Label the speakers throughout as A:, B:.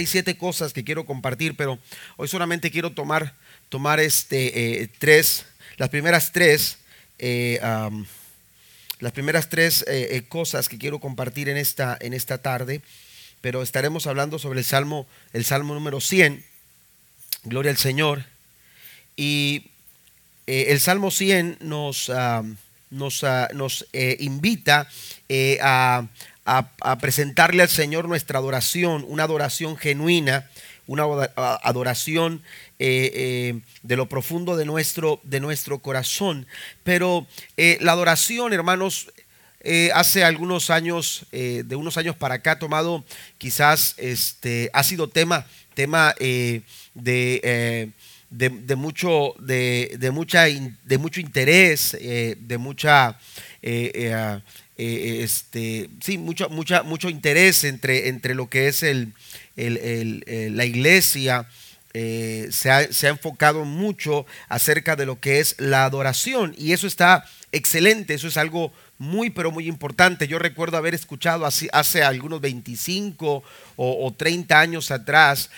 A: hay siete cosas que quiero compartir, pero hoy solamente quiero tomar, tomar este, eh, tres, las primeras tres, eh, las primeras tres eh, cosas que quiero compartir en esta, en esta tarde, pero estaremos hablando sobre el Salmo, el Salmo número 100, Gloria al Señor, y el Salmo 100 nos... nos, ah, nos invita a, a, presentarle al Señor nuestra adoración, una adoración genuina, una adoración eh, eh, de lo profundo de nuestro, de nuestro corazón. Pero eh, la adoración, hermanos, hace algunos años, de unos años para acá, ha tomado quizás, este, ha sido tema, tema mucho, de, mucha, de mucho interés, de mucha eh, este, sí, mucho, mucho interés entre, entre lo que es el, eh, la iglesia. Eh, se, ha, enfocado mucho acerca de lo que es la adoración y eso está excelente, eso es algo muy pero muy importante. Yo recuerdo haber escuchado hace, hace algunos 25 o, 30 años atrás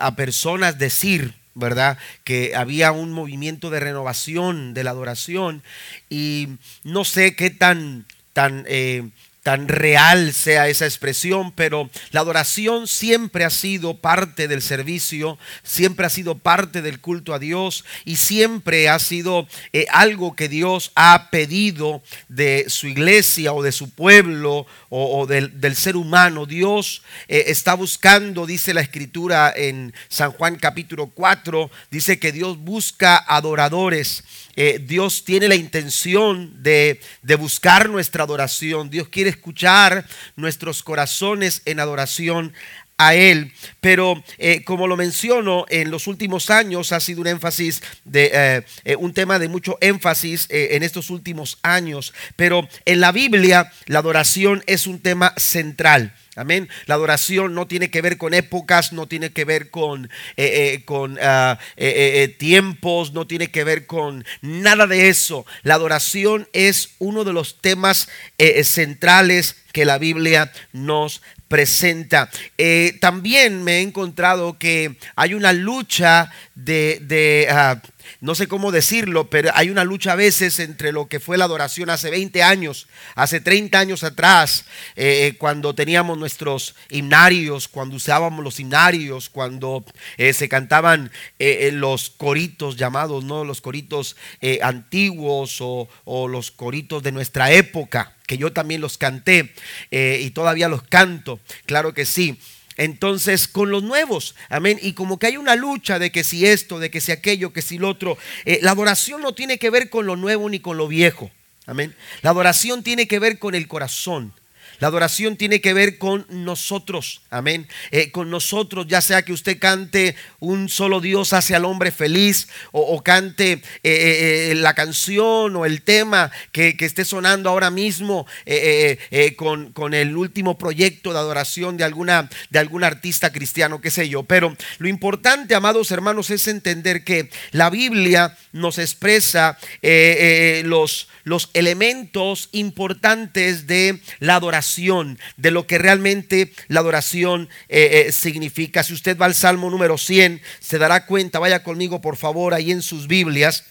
A: a personas decir, ¿verdad? Que había un movimiento de renovación de la adoración y no sé qué tan, tan eh, tan real sea esa expresión, pero la adoración siempre ha sido parte del servicio, siempre ha sido parte del culto a Dios y siempre ha sido eh, algo que Dios ha pedido de su iglesia o de su pueblo o, del, ser humano. Dios eh, está buscando, dice la escritura en San Juan capítulo 4, dice que Dios busca adoradores. Eh, Dios tiene la intención de, de, buscar nuestra adoración. Dios quiere escuchar nuestros corazones en adoración a él. Pero eh, como lo menciono, en los últimos años ha sido un énfasis de eh, eh, un tema de mucho énfasis en estos últimos años. Pero en la Biblia la adoración es un tema central. Amén. La adoración no tiene que ver con épocas, no tiene que ver con, con ah, tiempos, no tiene que ver con nada de eso. La adoración es uno de los temas centrales que la Biblia nos presenta. Eh, también me he encontrado que hay una lucha de, ah, no sé cómo decirlo, pero hay una lucha a veces entre lo que fue la adoración hace 20 años, hace 30 años atrás, eh, eh, cuando teníamos nuestros himnarios, cuando usábamos los himnarios, cuando eh, se cantaban los coritos llamados, ¿no? Los coritos antiguos o los coritos de nuestra época, que yo también los canté y todavía los canto, claro que sí entonces con los nuevos. Amén. Y como que hay una lucha de que si esto, de que si aquello, que si lo otro. Eh, la adoración no tiene que ver con lo nuevo ni con lo viejo. Amén. La adoración tiene que ver con el corazón. La adoración tiene que ver con nosotros, amén. Eh, con nosotros, ya sea que usted cante un solo Dios hacia el hombre feliz o, cante eh, eh, la canción o el tema que, que esté sonando ahora mismo con, con, el último proyecto de adoración de, alguna, de algún artista cristiano, qué sé yo. Pero lo importante, amados hermanos, es entender que la Biblia nos expresa los, los elementos importantes de la adoración de lo que realmente la adoración eh, eh, significa. Si usted va al Salmo número 100, se dará cuenta, vaya conmigo por favor ahí en sus Biblias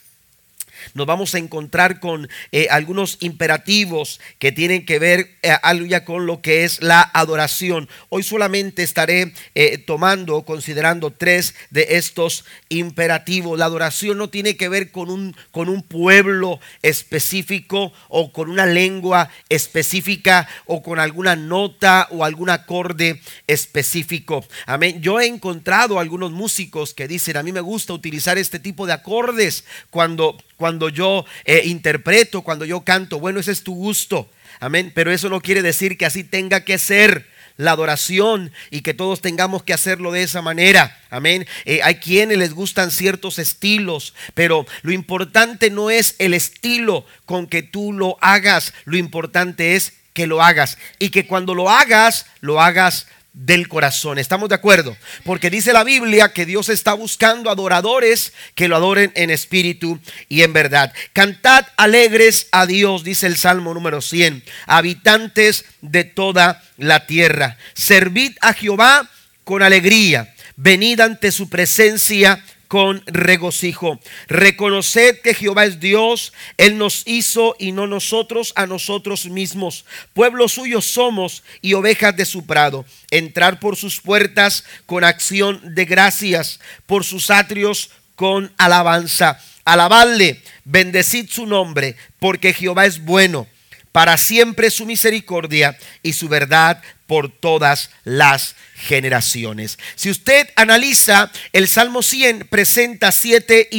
A: nos vamos a encontrar con eh, algunos imperativos que tienen que ver, eh, con lo que es la adoración. Hoy solamente estaré eh, tomando o considerando tres de estos imperativos. La adoración no tiene que ver con un, con un pueblo específico o con una lengua específica o con alguna nota o algún acorde específico. Amén. Yo he encontrado algunos músicos que dicen, a mí me gusta utilizar este tipo de acordes cuando cuando yo eh, interpreto, cuando yo canto. Bueno, ese es tu gusto. Amén. Pero eso no quiere decir que así tenga que ser la adoración y que todos tengamos que hacerlo de esa manera. Amén. Eh, hay quienes les gustan ciertos estilos, pero lo importante no es el estilo con que tú lo hagas, lo importante es que lo hagas y que cuando lo hagas, lo hagas del corazón. ¿Estamos de acuerdo? Porque dice la Biblia que Dios está buscando adoradores que lo adoren en espíritu y en verdad. Cantad alegres a Dios, dice el Salmo número 100, habitantes de toda la tierra. Servid a Jehová con alegría. Venid ante su presencia con regocijo. Reconoced que Jehová es Dios, Él nos hizo y no nosotros a nosotros mismos. Pueblo suyo somos y ovejas de su prado. Entrar por sus puertas con acción de gracias, por sus atrios con alabanza. Alabadle, bendecid su nombre, porque Jehová es bueno. Para siempre su misericordia y su verdad por todas las generaciones. Si usted analiza, el Salmo 100 presenta siete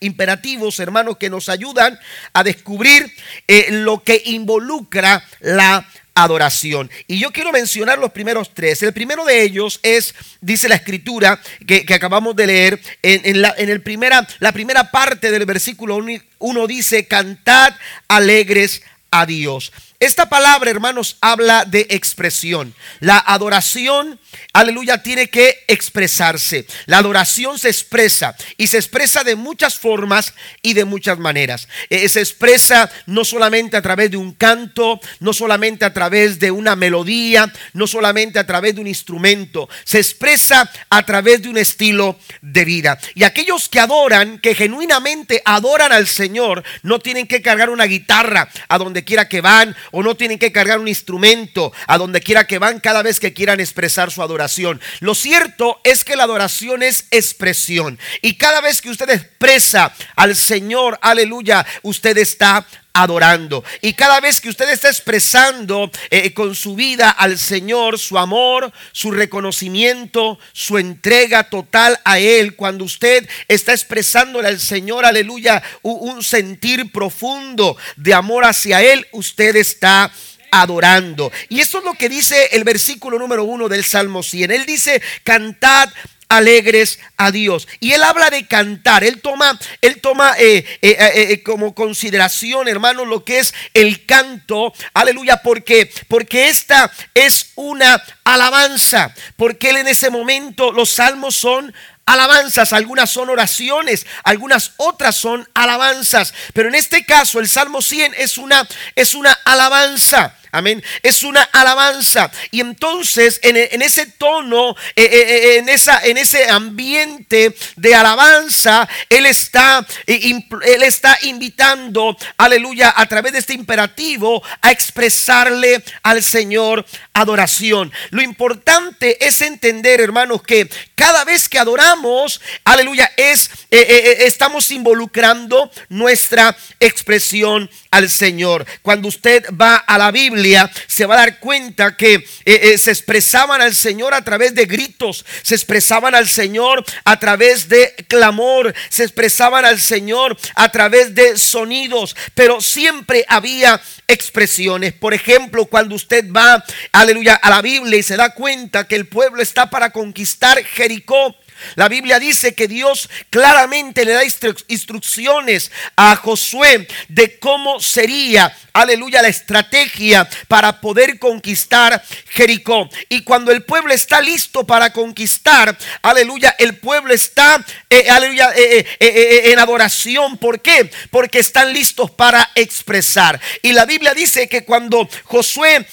A: imperativos, hermanos, que nos ayudan a descubrir eh, lo que involucra la adoración. Y yo quiero mencionar los primeros tres. El primero de ellos es, dice la escritura que, acabamos de leer, en, la, el primera, la primera parte del versículo uno dice, cantad alegres a Dios. Esta palabra, hermanos, habla de expresión. La adoración aleluya, tiene que expresarse. La adoración se expresa y se expresa de muchas formas y de muchas maneras. Eh, se expresa no solamente a través de un canto, no solamente a través de una melodía, no solamente a través de un instrumento, se expresa a través de un estilo de vida. Y aquellos que adoran, que genuinamente adoran al Señor, no tienen que cargar una guitarra a donde quiera que van o no tienen que cargar un instrumento a donde quiera que van cada vez que quieran expresar su adoración. Lo cierto es que la adoración es expresión. Y cada vez que usted expresa al Señor, aleluya, usted está adorando. Y cada vez que usted está expresando eh, con su vida al Señor su amor, su reconocimiento, su entrega total a Él, cuando usted está expresándole al Señor, aleluya, un, un sentir profundo de amor hacia Él, usted está adorando. Y esto es lo que dice el versículo número uno del Salmo 100. Él dice, cantad alegres a Dios. Y él habla de cantar, él toma, él toma eh, eh, eh, como consideración, hermano, lo que es el canto, aleluya, porque, porque esta es una alabanza, porque él en ese momento los salmos son alabanzas, algunas son oraciones, algunas otras son alabanzas, pero en este caso el Salmo 100 es una, es una alabanza. Amén. Es una alabanza. Y entonces en, ese tono, eh, eh, eh, en, esa, en ese ambiente de alabanza, Él está, él está invitando, aleluya, a través de este imperativo a expresarle al Señor adoración. Lo importante es entender, hermanos, que cada vez que adoramos, aleluya, es, estamos involucrando nuestra expresión al Señor. Cuando usted va a la Biblia, se va a dar cuenta que eh, eh, se expresaban al Señor a través de gritos, se expresaban al Señor a través de clamor, se expresaban al Señor a través de sonidos, pero siempre había expresiones. Por ejemplo, cuando usted va, aleluya, a la Biblia y se da cuenta que el pueblo está para conquistar Jericó, la Biblia dice que Dios claramente le da instrucciones a Josué de cómo sería, aleluya, la estrategia para poder conquistar Jericó. Y cuando el pueblo está listo para conquistar, aleluya, el pueblo está, eh, aleluya, eh, eh, en adoración. ¿Por qué? Porque están listos para expresar. Y la Biblia dice que cuando Josué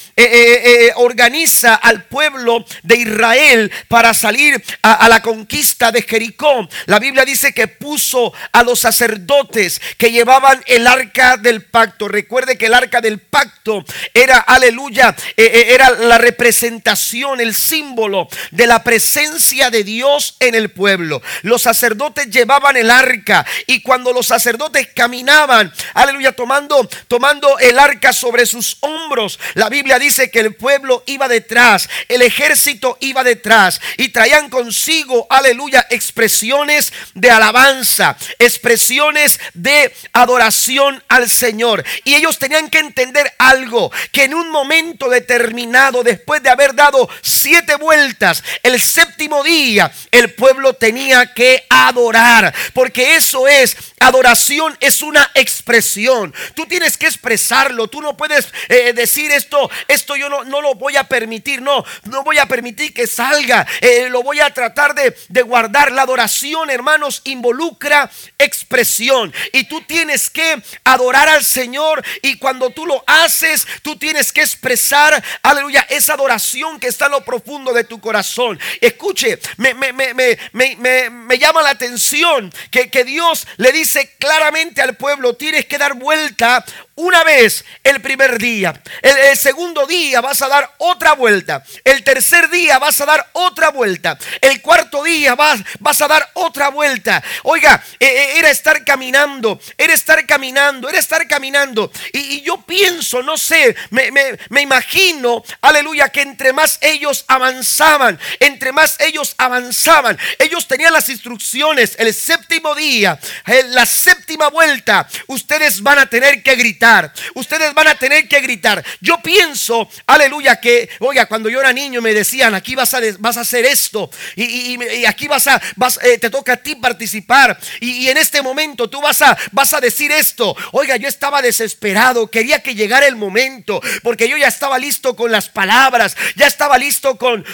A: organiza al pueblo de Israel para salir a la conquista, de Jericó, la Biblia dice que puso a los sacerdotes que llevaban el arca del pacto. Recuerde que el arca del pacto era, aleluya, eh, eh, era la representación, el símbolo de la presencia de Dios en el pueblo. Los sacerdotes llevaban el arca y cuando los sacerdotes caminaban, aleluya, tomando, tomando el arca sobre sus hombros, la Biblia dice que el pueblo iba detrás, el ejército iba detrás y traían consigo, aleluya, expresiones de alabanza, expresiones de adoración al Señor. Y ellos tenían que entender algo, que en un momento determinado, después de haber dado siete vueltas, el séptimo día, el pueblo tenía que adorar, porque eso es Adoración es una expresión. Tú tienes que expresarlo. Tú no puedes eh, decir esto, esto yo no, no, lo voy a permitir. No, no voy a permitir que salga. Eh, lo voy a tratar de, guardar. La adoración, hermanos, involucra expresión. Y tú tienes que adorar al Señor. Y cuando tú lo haces, tú tienes que expresar, aleluya, esa adoración que está en lo profundo de tu corazón. Escuche, me, me, me, me llama la atención que Dios le dice dice claramente al pueblo, tienes que dar vuelta una vez el primer día. El, segundo día vas a dar otra vuelta. El tercer día vas a dar otra vuelta. El cuarto día vas, vas a dar otra vuelta. Oiga, e, e, era estar caminando, era estar caminando, era estar caminando. Y, yo pienso, no sé, me, imagino, aleluya, que entre más ellos avanzaban, entre más ellos avanzaban, ellos tenían las instrucciones. El séptimo día, eh, la séptima vuelta, ustedes van a tener que gritar. Ustedes van a tener que gritar. Yo pienso, aleluya, que, oiga, cuando yo era niño me decían, aquí vas a, vas a hacer esto y, aquí vas a, eh, te toca a ti participar y, en este momento tú vas a, vas a decir esto. Oiga, yo estaba desesperado, quería que llegara el momento porque yo ya estaba listo con las palabras, ya estaba listo con,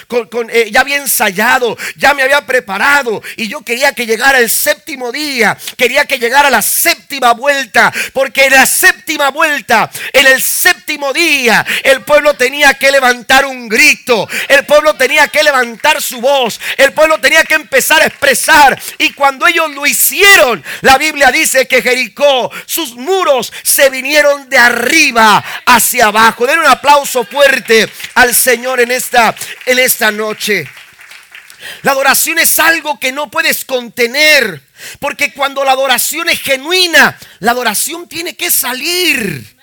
A: eh, ya había ensayado, ya me había preparado y yo quería que llegara el séptimo día, quería que llegara la séptima vuelta porque la séptima vuelta, en el séptimo día, el pueblo tenía que levantar un grito, el pueblo tenía que levantar su voz, el pueblo tenía que empezar a expresar. Y cuando ellos lo hicieron, la Biblia dice que Jericó, sus muros se vinieron de arriba hacia abajo. Den un aplauso fuerte al Señor en esta, en esta noche. La adoración es algo que no puedes contener. Porque cuando la adoración es genuina, la adoración tiene que salir.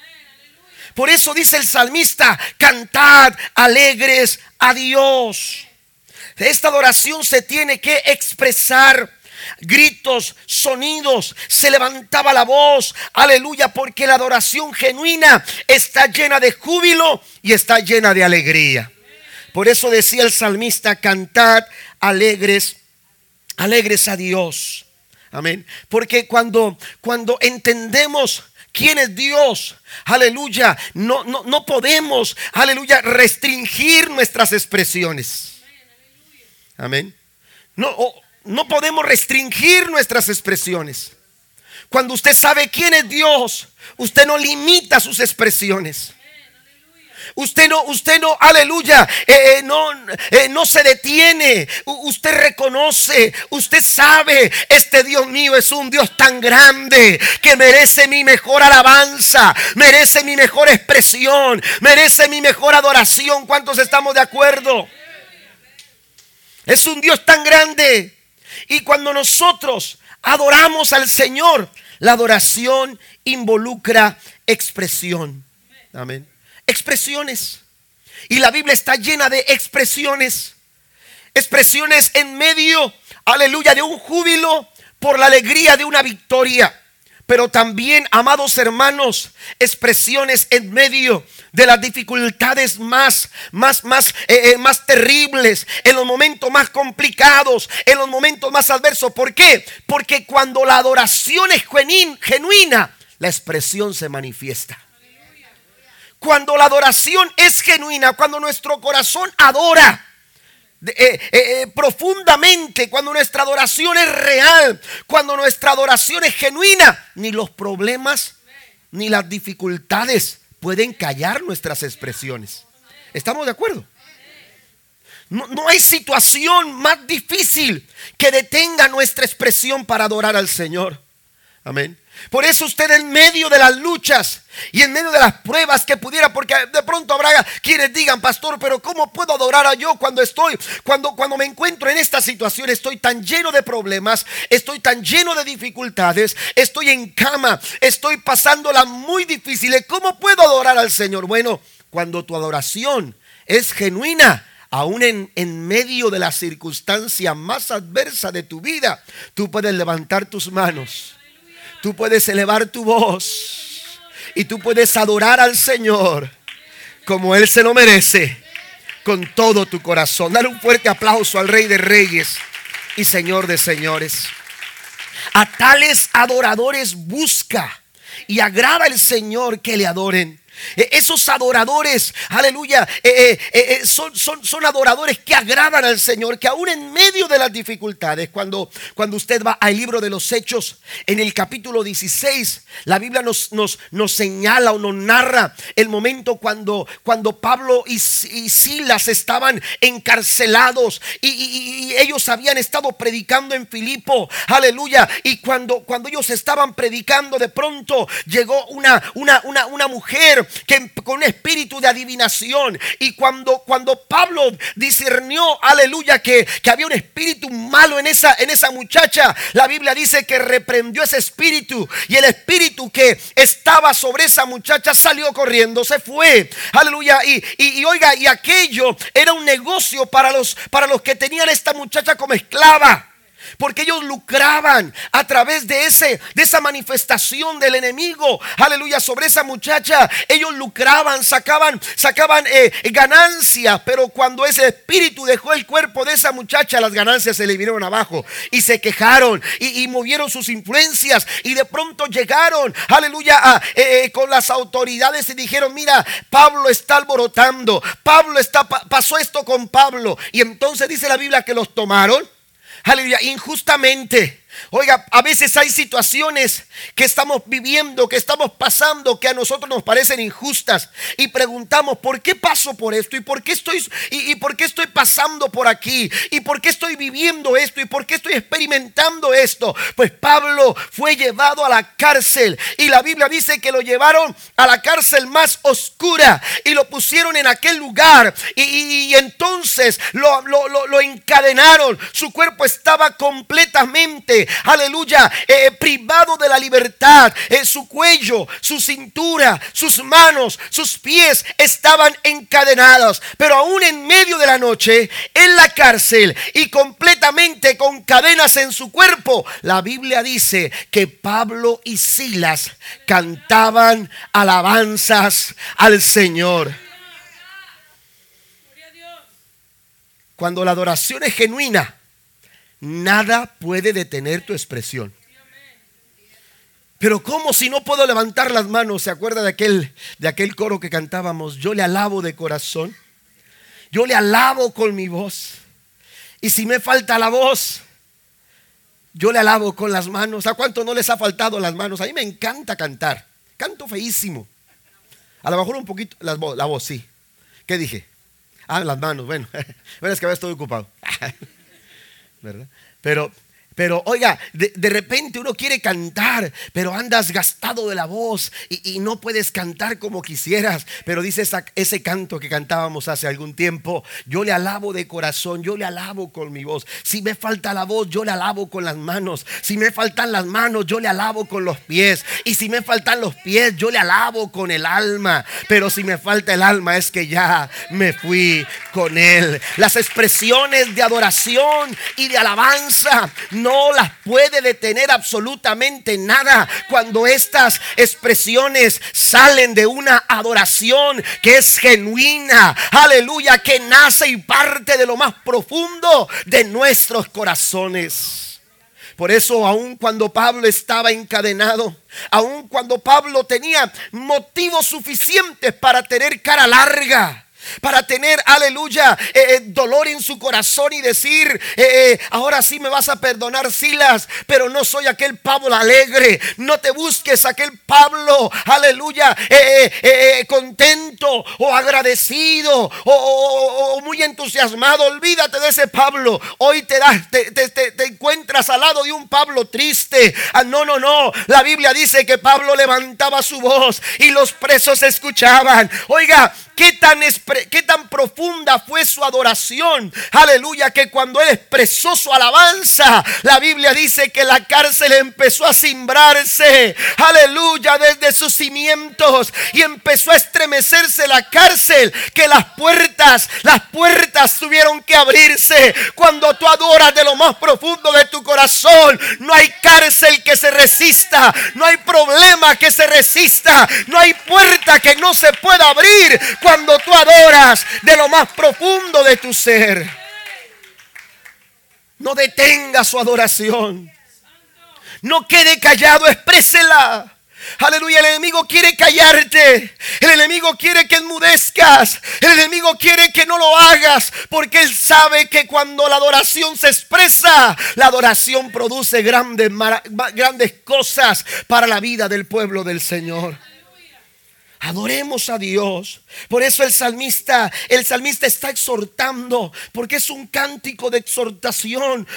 A: Por eso dice el salmista, cantad alegres a Dios. Esta adoración se tiene que expresar. Gritos, sonidos, se levantaba la voz, aleluya, porque la adoración genuina está llena de júbilo y está llena de alegría. Por eso decía el salmista, cantad alegres, alegres a Dios. Amén. Porque cuando, cuando entendemos quién es Dios, aleluya, no, no, no podemos, aleluya, restringir nuestras expresiones. Amén. No, no podemos restringir nuestras expresiones. Cuando usted sabe quién es Dios, usted no limita sus expresiones. Usted no, usted no, aleluya, eh, eh, no, eh, no se detiene. usted reconoce, usted sabe, este Dios mío es un Dios tan grande que merece mi mejor alabanza, merece mi mejor expresión, merece mi mejor adoración. ¿Cuántos estamos de acuerdo? Es un Dios tan grande. Y cuando nosotros adoramos al Señor, la adoración involucra expresión. Amén expresiones. Y la Biblia está llena de expresiones. Expresiones en medio, aleluya, de un júbilo por la alegría de una victoria. Pero también, amados hermanos, expresiones en medio de las dificultades más, más, más, eh, eh, más terribles, en los momentos más complicados, en los momentos más adversos. ¿Por qué? Porque cuando la adoración es genuina, la expresión se manifiesta cuando la adoración es genuina, cuando nuestro corazón adora. Eh, eh, eh, profundamente, cuando nuestra adoración es real, cuando nuestra adoración es genuina, ni los problemas ni las dificultades pueden callar nuestras expresiones. ¿Estamos de acuerdo? no hay situación más difícil que detenga nuestra expresión para adorar al Señor. Amén. Por eso usted en medio de las luchas y en medio de las pruebas que pudiera, porque de pronto habrá quienes digan, pastor, pero ¿cómo puedo adorar a yo cuando estoy, cuando, cuando me encuentro en esta situación? Estoy tan lleno de problemas, estoy tan lleno de dificultades, estoy en cama, estoy pasándola muy difícil. ¿Cómo puedo adorar al Señor? Bueno, cuando tu adoración es genuina, aún en, en, medio de la circunstancia más adversa de tu vida, tú puedes levantar tus manos tú puedes elevar tu voz y tú puedes adorar al Señor como Él se lo merece con todo tu corazón. Dale un fuerte aplauso al Rey de Reyes y Señor de Señores. A tales adoradores busca y agrada el Señor que le adoren. Eh, esos adoradores, aleluya, eh, eh, son, son, son, adoradores que agradan al Señor, que aún en medio de las dificultades, cuando, cuando usted va al libro de los Hechos, en el capítulo 16, la Biblia nos, nos, señala o nos narra el momento cuando, cuando Pablo y, Silas estaban encarcelados y, ellos habían estado predicando en Filipo, aleluya, y cuando, cuando ellos estaban predicando, de pronto llegó una, una, una, una mujer, que con espíritu de adivinación. Y cuando, cuando Pablo discernió, aleluya, que, había un espíritu malo en esa, en esa muchacha, la Biblia dice que reprendió ese espíritu y el espíritu que estaba sobre esa muchacha salió corriendo, se fue. Aleluya. Y, oiga, y aquello era un negocio para los, para los que tenían a esta muchacha como esclava. Porque ellos lucraban a través de, ese, de esa manifestación del enemigo. Aleluya, sobre esa muchacha. Ellos lucraban, sacaban, sacaban eh, ganancias. Pero cuando ese espíritu dejó el cuerpo de esa muchacha, las ganancias se le vinieron abajo. Y se quejaron y, movieron sus influencias. Y de pronto llegaron, aleluya, eh, eh, con las autoridades y dijeron, mira, Pablo está alborotando. Pablo está, pasó esto con Pablo. Y entonces dice la Biblia que los tomaron aleluya, injustamente. Oiga, a veces hay situaciones que estamos viviendo, que estamos pasando, que a nosotros nos parecen injustas y preguntamos, ¿por qué paso por esto? ¿Y por qué estoy, y, por qué estoy pasando por aquí? ¿Y por qué estoy viviendo esto? ¿Y por qué estoy experimentando esto? Pues Pablo fue llevado a la cárcel y la Biblia dice que lo llevaron a la cárcel más oscura y lo pusieron en aquel lugar y, entonces lo, lo encadenaron. Su cuerpo estaba completamente aleluya, eh, eh, privado de la libertad. Eh, su cuello, su cintura, sus manos, sus pies estaban encadenados. Pero aún en medio de la noche, en la cárcel y completamente con cadenas en su cuerpo, la Biblia dice que Pablo y Silas cantaban alabanzas al Señor. Cuando la adoración es genuina, Nada puede detener tu expresión. Pero ¿cómo si no puedo levantar las manos? ¿Se acuerda de aquel, de aquel coro que cantábamos? Yo le alabo de corazón. Yo le alabo con mi voz. Y si me falta la voz, yo le alabo con las manos. ¿A cuánto no les ha faltado las manos? A mí me encanta cantar. Canto feísimo. A lo mejor un poquito la, voz, sí. ¿Qué dije? Ah, las manos. Bueno, bueno es que me estoy ocupado. ¿verdad? Pero pero oiga, de, repente uno quiere cantar, pero andas gastado de la voz y, no puedes cantar como quisieras. Pero dice ese canto que cantábamos hace algún tiempo, yo le alabo de corazón, yo le alabo con mi voz. Si me falta la voz, yo le alabo con las manos. Si me faltan las manos, yo le alabo con los pies. Y si me faltan los pies, yo le alabo con el alma. Pero si me falta el alma, es que ya me fui con él. Las expresiones de adoración y de alabanza no las puede detener absolutamente nada cuando estas expresiones salen de una adoración que es genuina, aleluya, que nace y parte de lo más profundo de nuestros corazones. Por eso, aun cuando Pablo estaba encadenado, aun cuando Pablo tenía motivos suficientes para tener cara larga, para tener, aleluya, eh, eh, dolor en su corazón y decir, eh, ahora sí me vas a perdonar, Silas, pero no soy aquel Pablo alegre, no te busques aquel Pablo, aleluya, contento o agradecido o, muy entusiasmado, olvídate de ese Pablo, hoy te, te, encuentras al lado de un Pablo triste, ah, no, no, no, la Biblia dice que Pablo levantaba su voz y los presos escuchaban, oiga, qué tan, tan profunda fue su adoración. Aleluya, que cuando él expresó su alabanza, la Biblia dice que la cárcel empezó a simbrarse. Aleluya, desde sus cimientos. Y empezó a estremecerse la cárcel, que las puertas, las puertas tuvieron que abrirse. Cuando tú adoras de lo más profundo de tu corazón, no hay cárcel que se resista, no hay problema que se resista, no hay puerta que no se pueda abrir cuando tú adoras de lo más profundo de tu ser. No detenga su adoración. No quede callado, exprésela. Aleluya, el enemigo quiere callarte. El enemigo quiere que enmudezcas. El enemigo quiere que no lo hagas. Porque él sabe que cuando la adoración se expresa, la adoración produce grandes, grandes cosas para la vida del pueblo del Señor. Adoremos a Dios. Por eso el salmista, el salmista está exhortando, porque es un cántico de exhortación,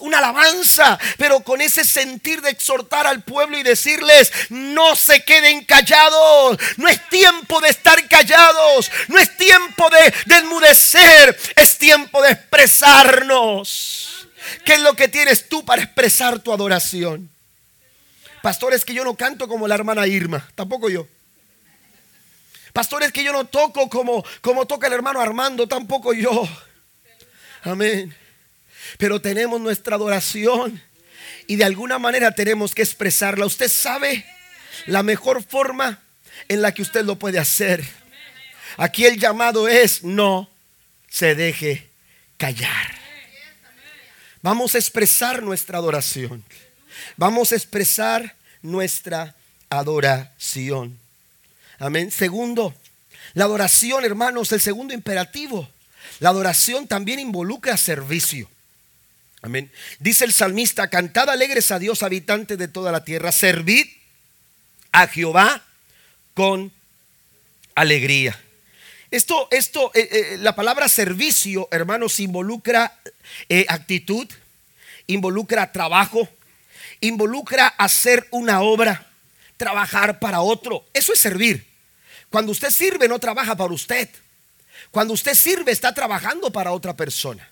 A: una alabanza, pero con ese sentir de exhortar al pueblo y decirles, no se queden callados, no es tiempo de estar callados, no es tiempo de, desmudecer, es tiempo de expresarnos. ¿Qué es lo que tienes tú para expresar tu adoración? Pastores es que yo no canto como la hermana Irma, tampoco yo. Pastores que yo no toco como, como toca el hermano Armando, tampoco yo. Amén. Pero tenemos nuestra adoración y de alguna manera tenemos que expresarla. Usted sabe la mejor forma en la que usted lo puede hacer. Aquí el llamado es no se deje callar. Vamos a expresar nuestra adoración. Vamos a expresar nuestra adoración. Amén. Segundo, la adoración, hermanos, el segundo imperativo. La adoración también involucra servicio. Amén. Dice el salmista, cantad alegres a Dios, habitante de toda la tierra, servid a Jehová con alegría. Esto, esto, eh, eh, la palabra servicio, hermanos, involucra eh, actitud, involucra trabajo, involucra hacer una obra, trabajar para otro. Eso es servir. Cuando usted sirve no trabaja para usted. Cuando usted sirve está trabajando para otra persona.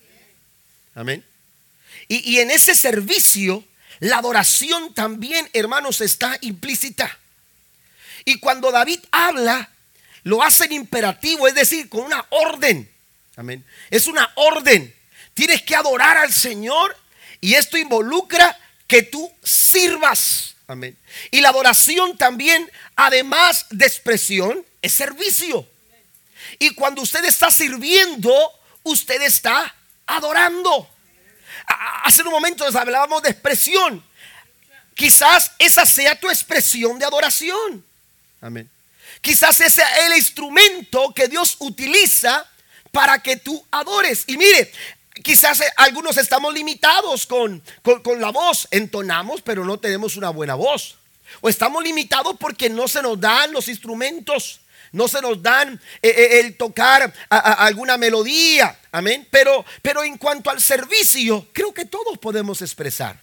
A: Amén. Y, en ese servicio, la adoración también, hermanos, está implícita. Y cuando David habla, lo hace en imperativo, es decir, con una orden. Amén. Es una orden. Tienes que adorar al Señor y esto involucra que tú sirvas. Amén. Y la adoración también, además de expresión, es servicio. Y cuando usted está sirviendo, usted está adorando. Hace un momento hablábamos de expresión. Quizás esa sea tu expresión de adoración. Amén. Quizás ese es el instrumento que Dios utiliza para que tú adores. Y mire, quizás eh, algunos estamos limitados con, con, la voz. Entonamos, pero no tenemos una buena voz. O estamos limitados porque no se nos dan los instrumentos no se nos dan eh, eh, el tocar alguna melodía, amén. Pero, pero en cuanto al servicio, creo que todos podemos expresar.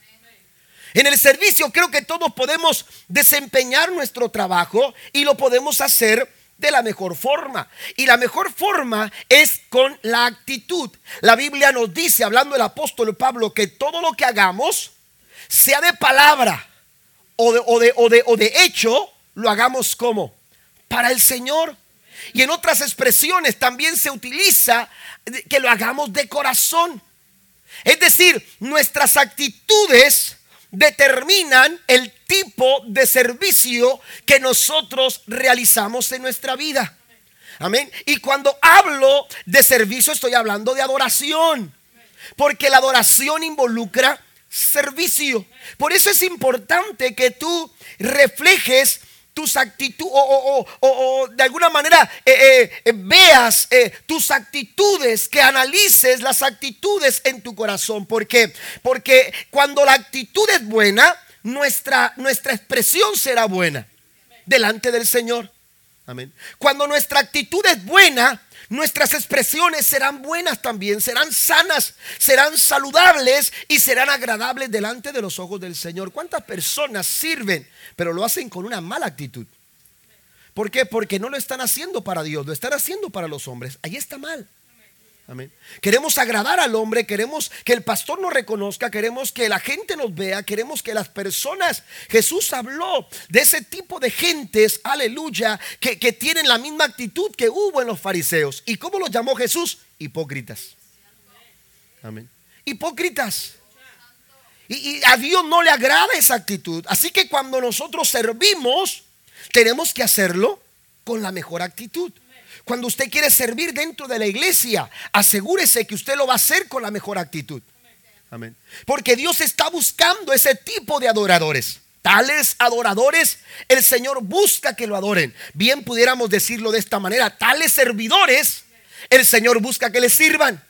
A: En el servicio creo que todos podemos desempeñar nuestro trabajo y lo podemos hacer de la mejor forma. Y la mejor forma es con la actitud. La Biblia nos dice, hablando el apóstol Pablo, que todo lo que hagamos, sea de palabra o de hecho, lo hagamos como para el Señor. Y en otras expresiones también se utiliza que lo hagamos de corazón. Es decir, nuestras actitudes determinan el tipo de servicio que nosotros realizamos en nuestra vida. Amén. Y cuando hablo de servicio estoy hablando de adoración. Porque la adoración involucra servicio. Por eso es importante que tú reflejes tus actitudes, o, o, o, o, de alguna manera eh, eh, eh, veas tus actitudes, que analices las actitudes en tu corazón. ¿Por qué? Porque cuando la actitud es buena, nuestra, nuestra expresión será buena delante del Señor. Amén. Cuando nuestra actitud es buena, Nuestras expresiones serán buenas también, serán sanas, serán saludables y serán agradables delante de los ojos del Señor. ¿Cuántas personas sirven, pero lo hacen con una mala actitud? ¿Por qué? Porque no lo están haciendo para Dios, lo están haciendo para los hombres. Ahí está mal. Amén. Queremos agradar al hombre, queremos que el pastor nos reconozca, queremos que la gente nos vea, queremos que las personas, Jesús habló de ese tipo de gentes, aleluya, que, tienen la misma actitud que hubo en los fariseos. ¿Y cómo los llamó Jesús? Hipócritas. Hipócritas. Y, y a Dios no le agrada esa actitud. Así que cuando nosotros servimos, tenemos que hacerlo con la mejor actitud. Cuando usted quiere servir dentro de la iglesia, asegúrese que usted lo va a hacer con la mejor actitud. Amén. Porque Dios está buscando ese tipo de adoradores. Tales adoradores, el Señor busca que lo adoren. Bien pudiéramos decirlo de esta manera. Tales servidores, el Señor busca que le sirvan.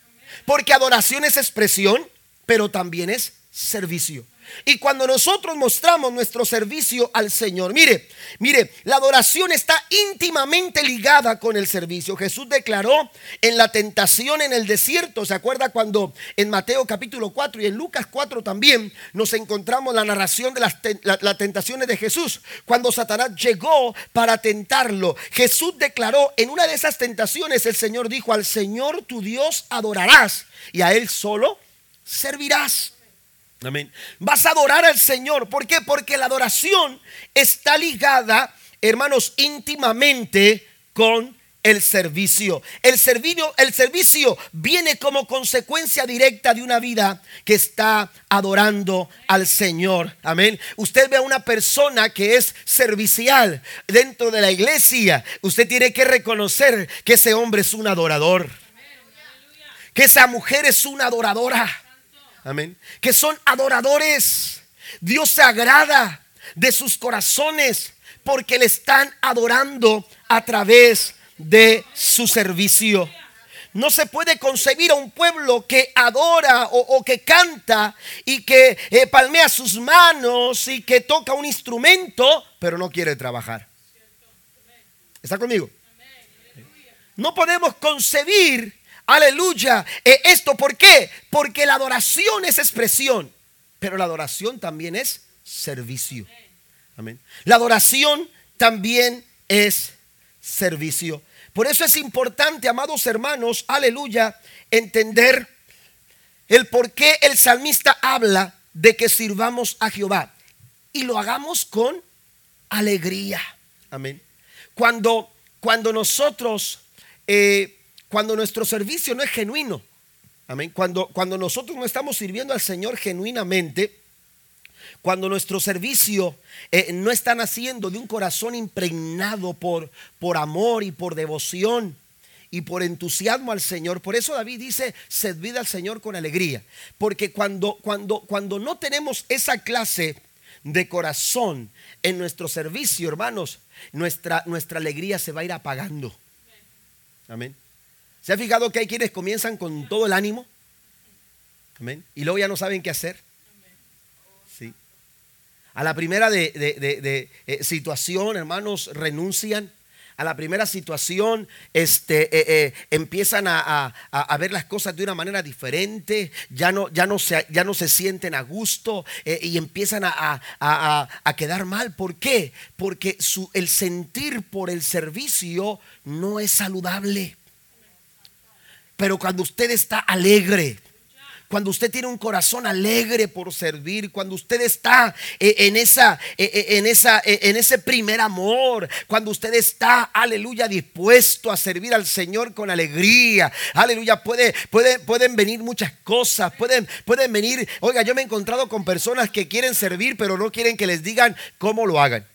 A: Porque adoración es expresión, pero también es servicio. Y cuando nosotros mostramos nuestro servicio al Señor, mire, mire, la adoración está íntimamente ligada con el servicio. Jesús declaró en la tentación en el desierto, ¿se acuerda cuando en Mateo capítulo 4 y en Lucas 4 también nos encontramos la narración de las, las tentaciones de Jesús? Cuando Satanás llegó para tentarlo, Jesús declaró en una de esas tentaciones, el Señor dijo, al Señor tu Dios adorarás y a Él solo servirás. Amén. Vas a adorar al Señor. ¿Por qué? Porque la adoración está ligada, hermanos, íntimamente con el servicio. El servicio, el servicio viene como consecuencia directa de una vida que está adorando al Señor. Amén. Usted ve a una persona que es servicial dentro de la iglesia. Usted tiene que reconocer que ese hombre es un adorador. Que esa mujer es una adoradora Amén. Que son adoradores. Dios se agrada de sus corazones porque le están adorando a través de su servicio. No se puede concebir a un pueblo que adora o, que canta y que eh, palmea sus manos y que toca un instrumento, pero no quiere trabajar. ¿Está conmigo? No podemos concebir Aleluya. Eh, ¿Esto por qué? Porque la adoración es expresión, pero la adoración también es servicio. Amén. La adoración también es servicio. Por eso es importante, amados hermanos, aleluya, entender el por qué el salmista habla de que sirvamos a Jehová y lo hagamos con alegría. Amén. Cuando, cuando nosotros eh, cuando nuestro servicio no es genuino, amén, cuando, cuando nosotros no estamos sirviendo al Señor genuinamente, cuando nuestro servicio eh, no está naciendo de un corazón impregnado por, por amor y por devoción y por entusiasmo al Señor. Por eso David dice, servida al Señor con alegría. Porque cuando, cuando, cuando no tenemos esa clase de corazón en nuestro servicio, hermanos, nuestra, nuestra alegría se va a ir apagando. Amén. ¿Se ha fijado que hay quienes comienzan con todo el ánimo? Amén. Y luego ya no saben qué hacer. Sí. A la primera de, eh, situación, hermanos, renuncian. A la primera situación, este, eh, eh, empiezan a, ver las cosas de una manera diferente, ya no, ya no, se, ya no se sienten a gusto y empiezan a, quedar mal. ¿Por qué? Porque su, el sentir por el servicio no es saludable. Pero cuando usted está alegre, cuando usted tiene un corazón alegre por servir, cuando usted está eh, en esa, eh, eh, en esa, en ese primer amor, cuando usted está, aleluya, dispuesto a servir al Señor con alegría, aleluya, puede, puede, pueden venir muchas cosas, pueden, pueden venir, oiga, yo me he encontrado con personas que quieren servir, pero no quieren que les digan cómo lo hagan.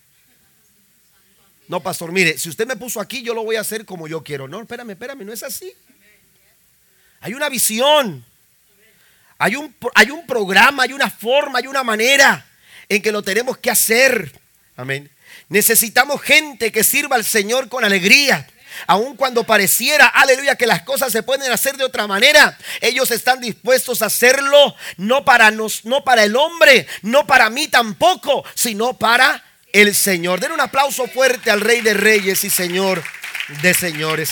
A: No, pastor, mire, si usted me puso aquí, yo lo voy a hacer como yo quiero. No, espérame, espérame, no es así. Hay una visión. Hay un, hay un programa, hay una forma, hay una manera en que lo tenemos que hacer. Amén. Necesitamos gente que sirva al Señor con alegría. Aun cuando pareciera, aleluya, que las cosas se pueden hacer de otra manera, ellos están dispuestos a hacerlo no para nos, no para el hombre, no para mí tampoco, sino para el Señor. Den un aplauso fuerte al Rey de Reyes y Señor de Señores.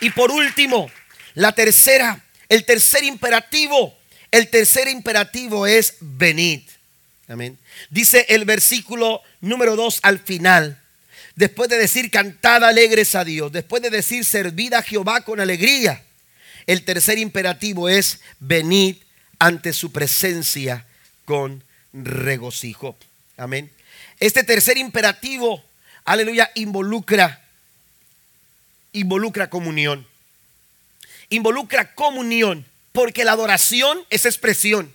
A: Y por último, la tercera, el tercer imperativo, el tercer imperativo es venid. Amén. Dice el versículo número 2 al final. Después de decir cantad alegres a Dios, después de decir servid a Jehová con alegría, el tercer imperativo es venid ante su presencia con regocijo. Amén. Este tercer imperativo, aleluya, involucra involucra comunión involucra comunión, porque la adoración es expresión,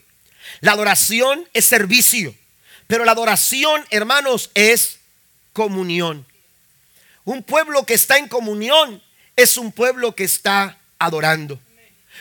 A: la adoración es servicio, pero la adoración, hermanos, es comunión. Un pueblo que está en comunión es un pueblo que está adorando.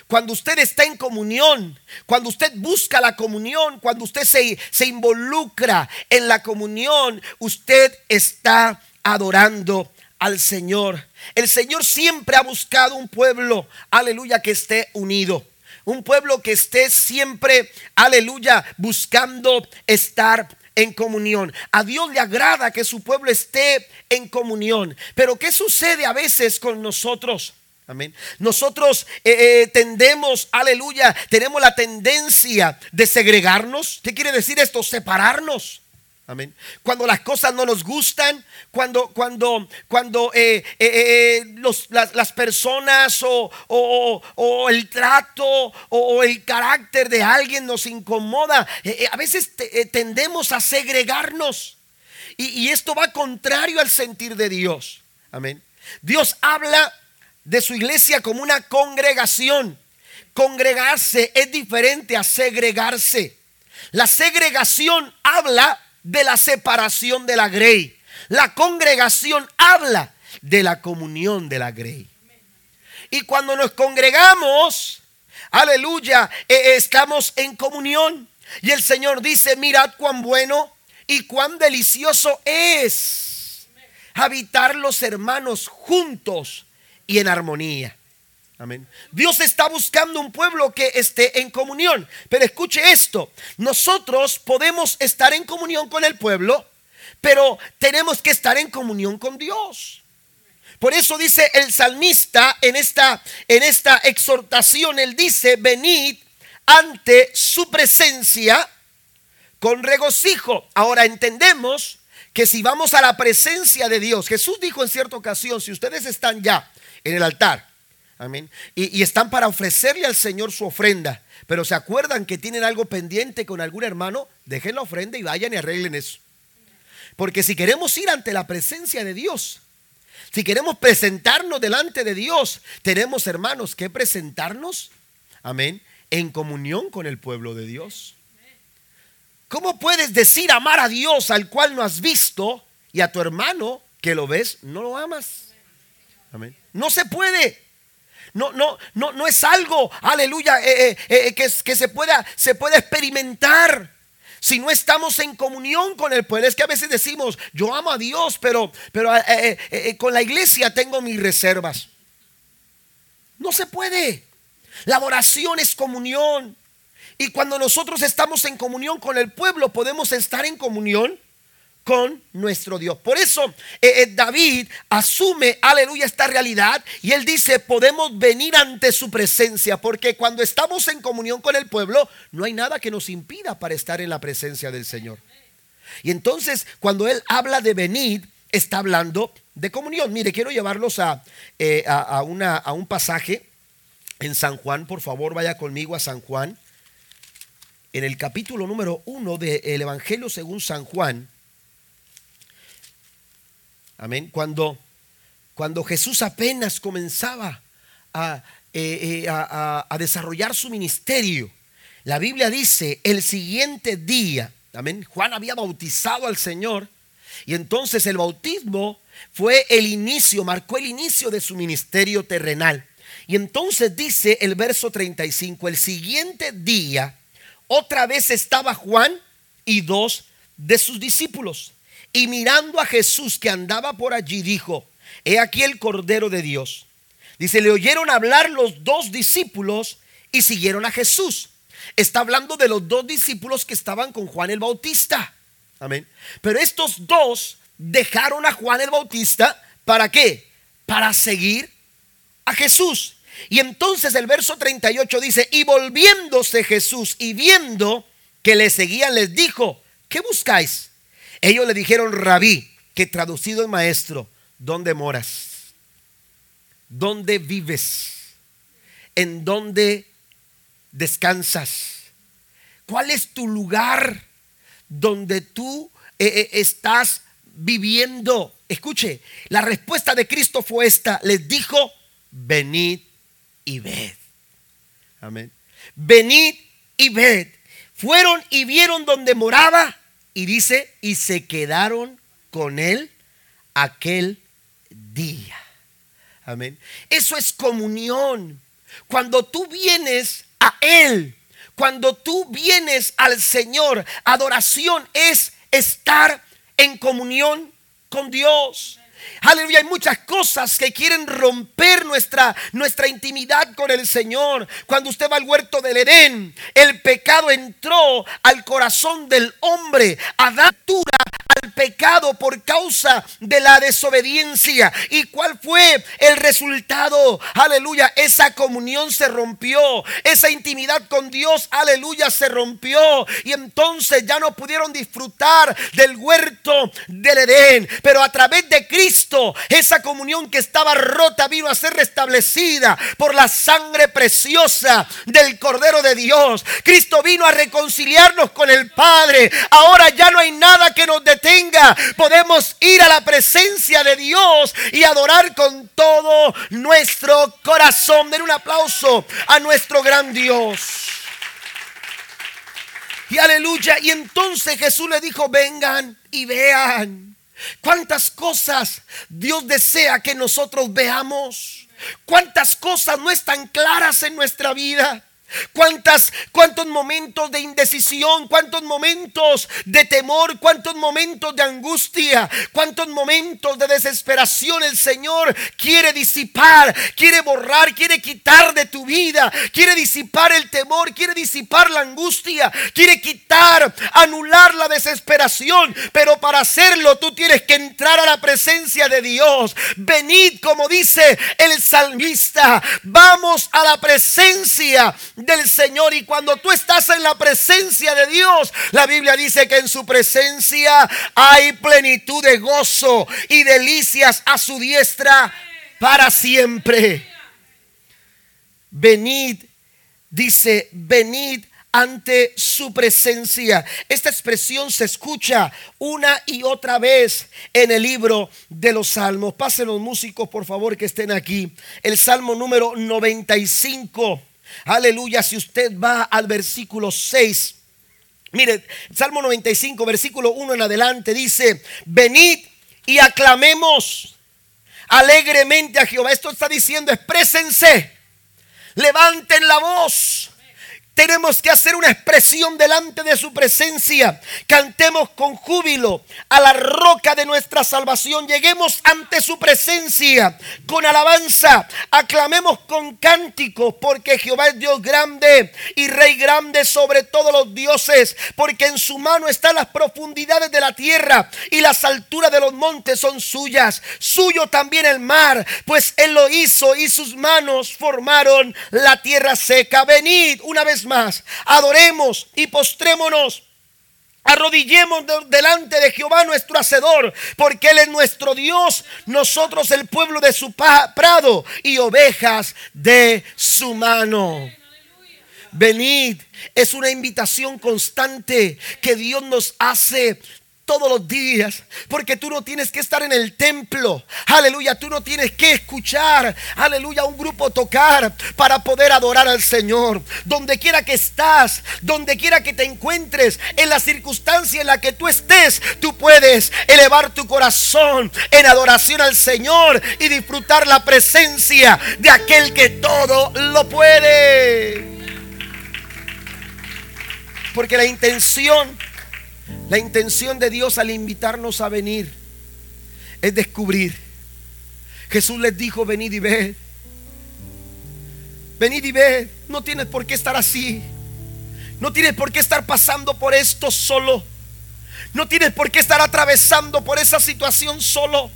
A: Cuando usted está en comunión, cuando usted busca la comunión, cuando usted se, involucra en la comunión, usted está adorando al Señor. El Señor siempre ha buscado un pueblo, aleluya, que esté unido. Un pueblo que esté siempre, aleluya, buscando estar en comunión. A Dios le agrada que su pueblo esté en comunión. Pero ¿qué sucede a veces con nosotros? Amén. Nosotros eh, eh, tendemos, aleluya, tenemos la tendencia de segregarnos. ¿Qué quiere decir esto? Separarnos. Amén. Cuando las cosas no nos gustan, cuando, cuando, cuando eh, eh, eh, las, personas o, el trato o, el carácter de alguien nos incomoda, a veces tendemos a segregarnos. Y, y esto va contrario al sentir de Dios. Amén. Dios habla de su iglesia como una congregación. Congregarse es diferente a segregarse. La segregación habla de la separación de la grey. La congregación habla de la comunión de la grey. Y cuando nos congregamos, aleluya, eh, estamos en comunión. Y el Señor dice, mirad cuán bueno y cuán delicioso es habitar los hermanos juntos y en armonía. Dios está buscando un pueblo que esté en comunión. Pero escuche esto, nosotros podemos estar en comunión con el pueblo, pero tenemos que estar en comunión con Dios. Por eso dice el salmista en esta, en esta exhortación, él dice, venid ante su presencia con regocijo. Ahora entendemos que si vamos a la presencia de Dios, Jesús dijo en cierta ocasión, si ustedes están ya en el altar, Amén. Y, están para ofrecerle al Señor su ofrenda. Pero se acuerdan que tienen algo pendiente con algún hermano, dejen la ofrenda y vayan y arreglen eso. Porque si queremos ir ante la presencia de Dios, si queremos presentarnos delante de Dios, tenemos hermanos que presentarnos, amén, en comunión con el pueblo de Dios. ¿Cómo puedes decir amar a Dios al cual no has visto y a tu hermano que lo ves no lo amas? Amén. No se puede no, no, no, no es algo, aleluya, eh, eh, eh, que, se, pueda, se experimentar si no estamos en comunión con el pueblo. Es que a veces decimos, yo amo a Dios, pero, pero con la iglesia tengo mis reservas. No se puede. La oración es comunión. Y cuando nosotros estamos en comunión con el pueblo, podemos estar en comunión con nuestro Dios. Por eso eh, eh, David asume, aleluya, esta realidad y él dice, podemos venir ante su presencia, porque cuando estamos en comunión con el pueblo, no hay nada que nos impida para estar en la presencia del Señor. Y entonces, cuando él habla de venir, está hablando de comunión. Mire, quiero llevarlos a, eh, a, una, a un pasaje en San Juan, por favor, vaya conmigo a San Juan. En el capítulo número uno del Evangelio según San Juan, Amén. Cuando, cuando Jesús apenas comenzaba eh, eh, a, a desarrollar su ministerio, la Biblia dice, el siguiente día, amén, Juan había bautizado al Señor y entonces el bautismo fue el inicio, marcó el inicio de su ministerio terrenal. Y entonces dice el verso 35, el siguiente día, otra vez estaba Juan y dos de sus discípulos. Y mirando a Jesús que andaba por allí, dijo, he aquí el Cordero de Dios. Dice, le oyeron hablar los dos discípulos y siguieron a Jesús. Está hablando de los dos discípulos que estaban con Juan el Bautista. Amén. Pero estos dos dejaron a Juan el Bautista para qué? Para seguir a Jesús. Y entonces el verso 38 dice, y volviéndose Jesús y viendo que le seguían, les dijo, ¿qué buscáis? Ellos le dijeron, rabí, que traducido es maestro, ¿dónde moras? ¿Dónde vives? ¿En dónde descansas? ¿Cuál es tu lugar donde tú eh, eh, estás viviendo? Escuche, la respuesta de Cristo fue esta. Les dijo, venid y ved. Amén. Venid y ved. Fueron y vieron donde moraba y dice, y se quedaron con él aquel día. Amén. Eso es comunión. Cuando tú vienes a Él, cuando tú vienes al Señor, adoración es estar en comunión con Dios. Aleluya, hay muchas cosas que quieren romper nuestra, nuestra intimidad con el Señor. Cuando usted va al huerto del Edén, el pecado entró al corazón del hombre, a al pecado por causa de la desobediencia. ¿Y cuál fue el resultado? Aleluya, esa comunión se rompió, esa intimidad con Dios, aleluya, se rompió. Y entonces ya no pudieron disfrutar del huerto del Edén. Pero a través de Cristo esa comunión que estaba rota vino a ser restablecida por la sangre preciosa del Cordero de Dios. Cristo vino a reconciliarnos con el Padre. Ahora ya no hay nada que nos detenga. Podemos ir a la presencia de Dios y adorar con todo nuestro corazón. Den un aplauso a nuestro gran Dios. Y aleluya. Y entonces Jesús le dijo, vengan y vean. ¿Cuántas cosas Dios desea que nosotros veamos? ¿Cuántas cosas no están claras en nuestra vida? Cuántas, cuántos momentos de indecisión, cuántos momentos de temor, cuántos momentos de angustia, cuántos momentos de desesperación el Señor quiere disipar, quiere borrar, quiere quitar de tu vida, quiere disipar el temor, quiere disipar la angustia, quiere quitar, anular la desesperación. Pero para hacerlo tú tienes que entrar a la presencia de Dios. Venid, como dice el salmista, vamos a la presencia del Señor. Y cuando tú estás en la presencia de Dios, la Biblia dice que en su presencia hay plenitud de gozo y delicias a su diestra para siempre. Venid, dice, venid ante su presencia. Esta expresión se escucha una y otra vez en el libro de los salmos. Pasen los músicos, por favor, que estén aquí. El salmo número 95. Aleluya, si usted va al versículo 6. Mire, Salmo 95, versículo 1 en adelante dice, venid y aclamemos alegremente a Jehová. Esto está diciendo, exprésense, levanten la voz, tenemos que hacer una expresión delante de su presencia. Cantemos con júbilo a la roca de nuestra salvación. Lleguemos ante su presencia con alabanza. Aclamemos con cánticos porque Jehová es Dios grande y Rey grande sobre todos los dioses. Porque en su mano están las profundidades de la tierra y las alturas de los montes son suyas. Suyo también el mar, pues él lo hizo y sus manos formaron la tierra seca. Venid una vez más, adoremos y postrémonos. Arrodillemos delante de Jehová nuestro Hacedor, porque Él es nuestro Dios, nosotros el pueblo de su prado y ovejas de su mano. Venid, es una invitación constante que Dios nos hace todos los días, porque tú no tienes que estar en el templo, aleluya, tú no tienes que escuchar, aleluya, un grupo tocar para poder adorar al Señor. Donde quiera que estás, donde quiera que te encuentres, en la circunstancia en la que tú estés, tú puedes elevar tu corazón en adoración al Señor y disfrutar la presencia de aquel que todo lo puede. Porque la intención la intención de Dios al invitarnos a venir es descubrir. Jesús les dijo, venid y ve Venid y ve No tienes por qué estar así. No tienes por qué estar pasando por esto solo. No tienes por qué estar atravesando por esa situación solo.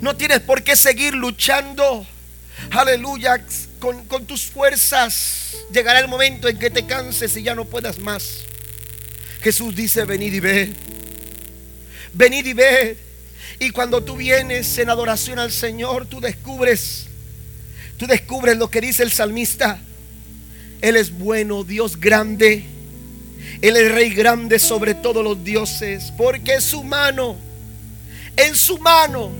A: No tienes por qué seguir luchando. Aleluya. con tus fuerzas. Llegará el momento en que te canses y ya no puedas más. Jesús dice, venid y ver Venid y ve Y cuando tú vienes en adoración al Señor, tú descubres, tú descubres lo que dice el salmista. Él es bueno, Dios grande. Él es rey grande sobre todos los dioses, porque su mano, en su mano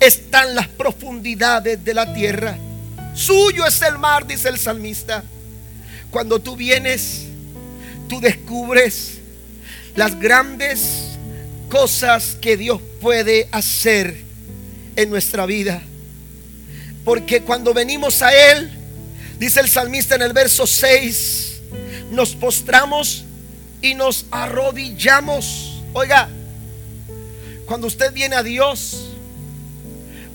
A: están las profundidades de la tierra. Suyo es el mar, dice el salmista. Cuando tú vienes, tú descubres las grandes cosas que Dios puede hacer en nuestra vida. Porque cuando venimos a Él, dice el salmista en el verso 6, nos postramos y nos arrodillamos. Oiga, cuando usted viene a Dios,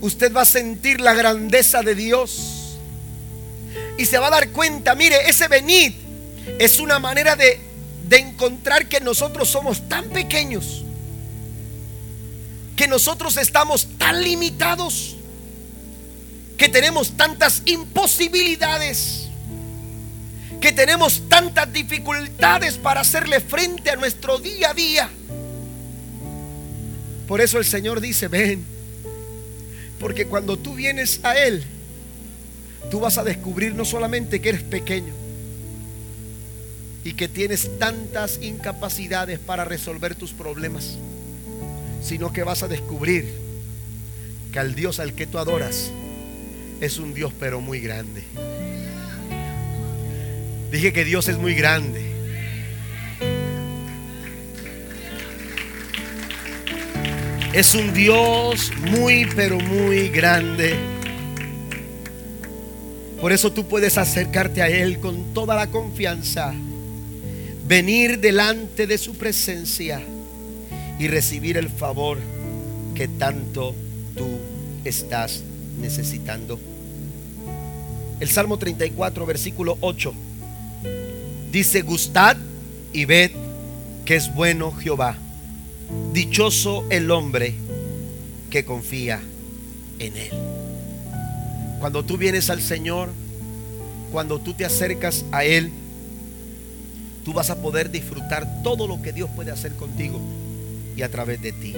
A: usted va a sentir la grandeza de Dios. Y se va a dar cuenta, mire, ese venid es una manera de de encontrar que nosotros somos tan pequeños, que nosotros estamos tan limitados, que tenemos tantas imposibilidades, que tenemos tantas dificultades para hacerle frente a nuestro día a día. Por eso el Señor dice, ven, porque cuando tú vienes a Él, tú vas a descubrir no solamente que eres pequeño, y que tienes tantas incapacidades para resolver tus problemas, sino que vas a descubrir que al Dios al que tú adoras es un Dios pero muy grande. Dije que Dios es muy grande. Es un Dios muy, pero muy grande. Por eso tú puedes acercarte a Él con toda la confianza venir delante de su presencia y recibir el favor que tanto tú estás necesitando. El Salmo 34, versículo 8, dice, gustad y ved que es bueno Jehová, dichoso el hombre que confía en él. Cuando tú vienes al Señor, cuando tú te acercas a Él, tú vas a poder disfrutar todo lo que Dios puede hacer contigo y a través de ti.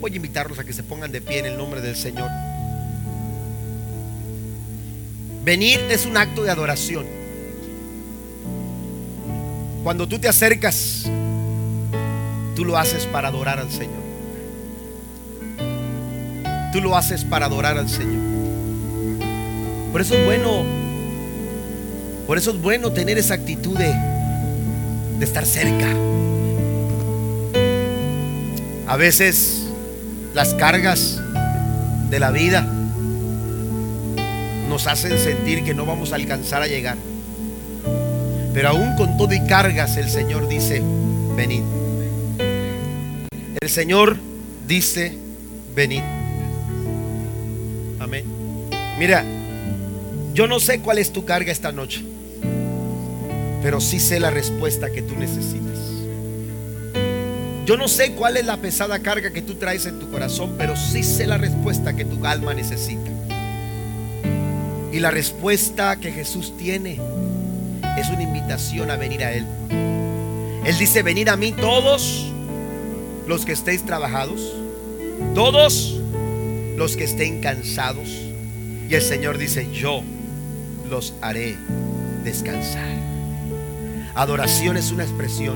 A: Voy a invitarlos a que se pongan de pie en el nombre del Señor. Venir es un acto de adoración. Cuando tú te acercas, tú lo haces para adorar al Señor. Tú lo haces para adorar al Señor. Por eso es bueno por eso es bueno tener esa actitud de, estar cerca. A veces las cargas de la vida nos hacen sentir que no vamos a alcanzar a llegar. Pero aún con todo y cargas el Señor dice, venid. El Señor dice, venid. Amén. Mira, yo no sé cuál es tu carga esta noche pero sí sé la respuesta que tú necesitas. Yo no sé cuál es la pesada carga que tú traes en tu corazón, pero sí sé la respuesta que tu alma necesita. Y la respuesta que Jesús tiene es una invitación a venir a Él. Él dice, venid a mí todos los que estéis trabajados, todos los que estén cansados. Y el Señor dice, yo los haré descansar. Adoración es una expresión.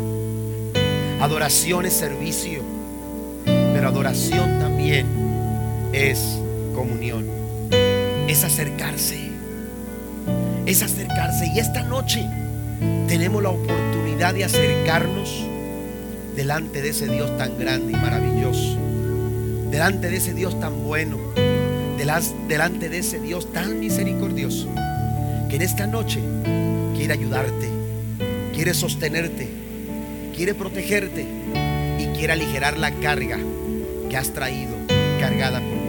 A: Adoración es servicio. Pero adoración también es comunión. Es acercarse. Es acercarse. Y esta noche tenemos la oportunidad de acercarnos delante de ese Dios tan grande y maravilloso. Delante de ese Dios tan bueno. Delante de ese Dios tan misericordioso. Que en esta noche quiere ayudarte quiere sostenerte, quiere protegerte y quiere aligerar la carga que has traído cargada por